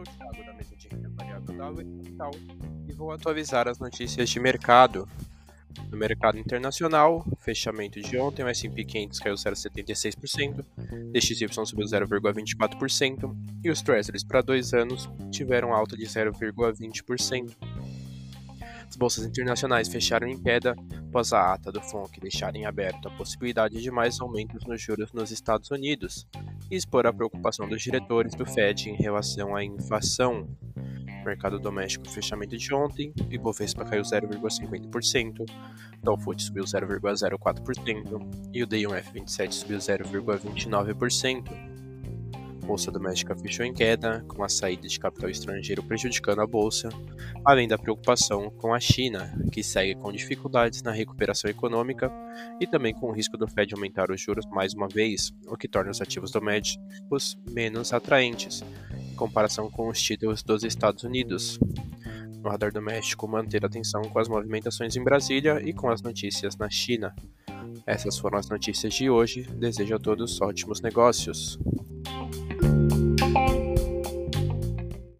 o Thiago da mesa de renda variável da Capital e vou atualizar as notícias de mercado. No mercado internacional, fechamento de ontem, o S&P 500 caiu 0,76%, DXY subiu 0,24% e os Treasuries para dois anos tiveram alta de 0,20%. As bolsas internacionais fecharam em queda após a ata do FONC deixar em aberto a possibilidade de mais aumentos nos juros nos Estados Unidos e expor a preocupação dos diretores do Fed em relação à inflação. Mercado doméstico fechamento de ontem, Ibovespa caiu 0,50%, Dow Food subiu 0,04% e o D1F27 subiu 0,29%. Bolsa doméstica fechou em queda, com a saída de capital estrangeiro prejudicando a bolsa, além da preocupação com a China, que segue com dificuldades na recuperação econômica e também com o risco do Fed aumentar os juros mais uma vez, o que torna os ativos domésticos menos atraentes, em comparação com os títulos dos Estados Unidos. No radar doméstico, manter atenção com as movimentações em Brasília e com as notícias na China. Essas foram as notícias de hoje. Desejo a todos ótimos negócios.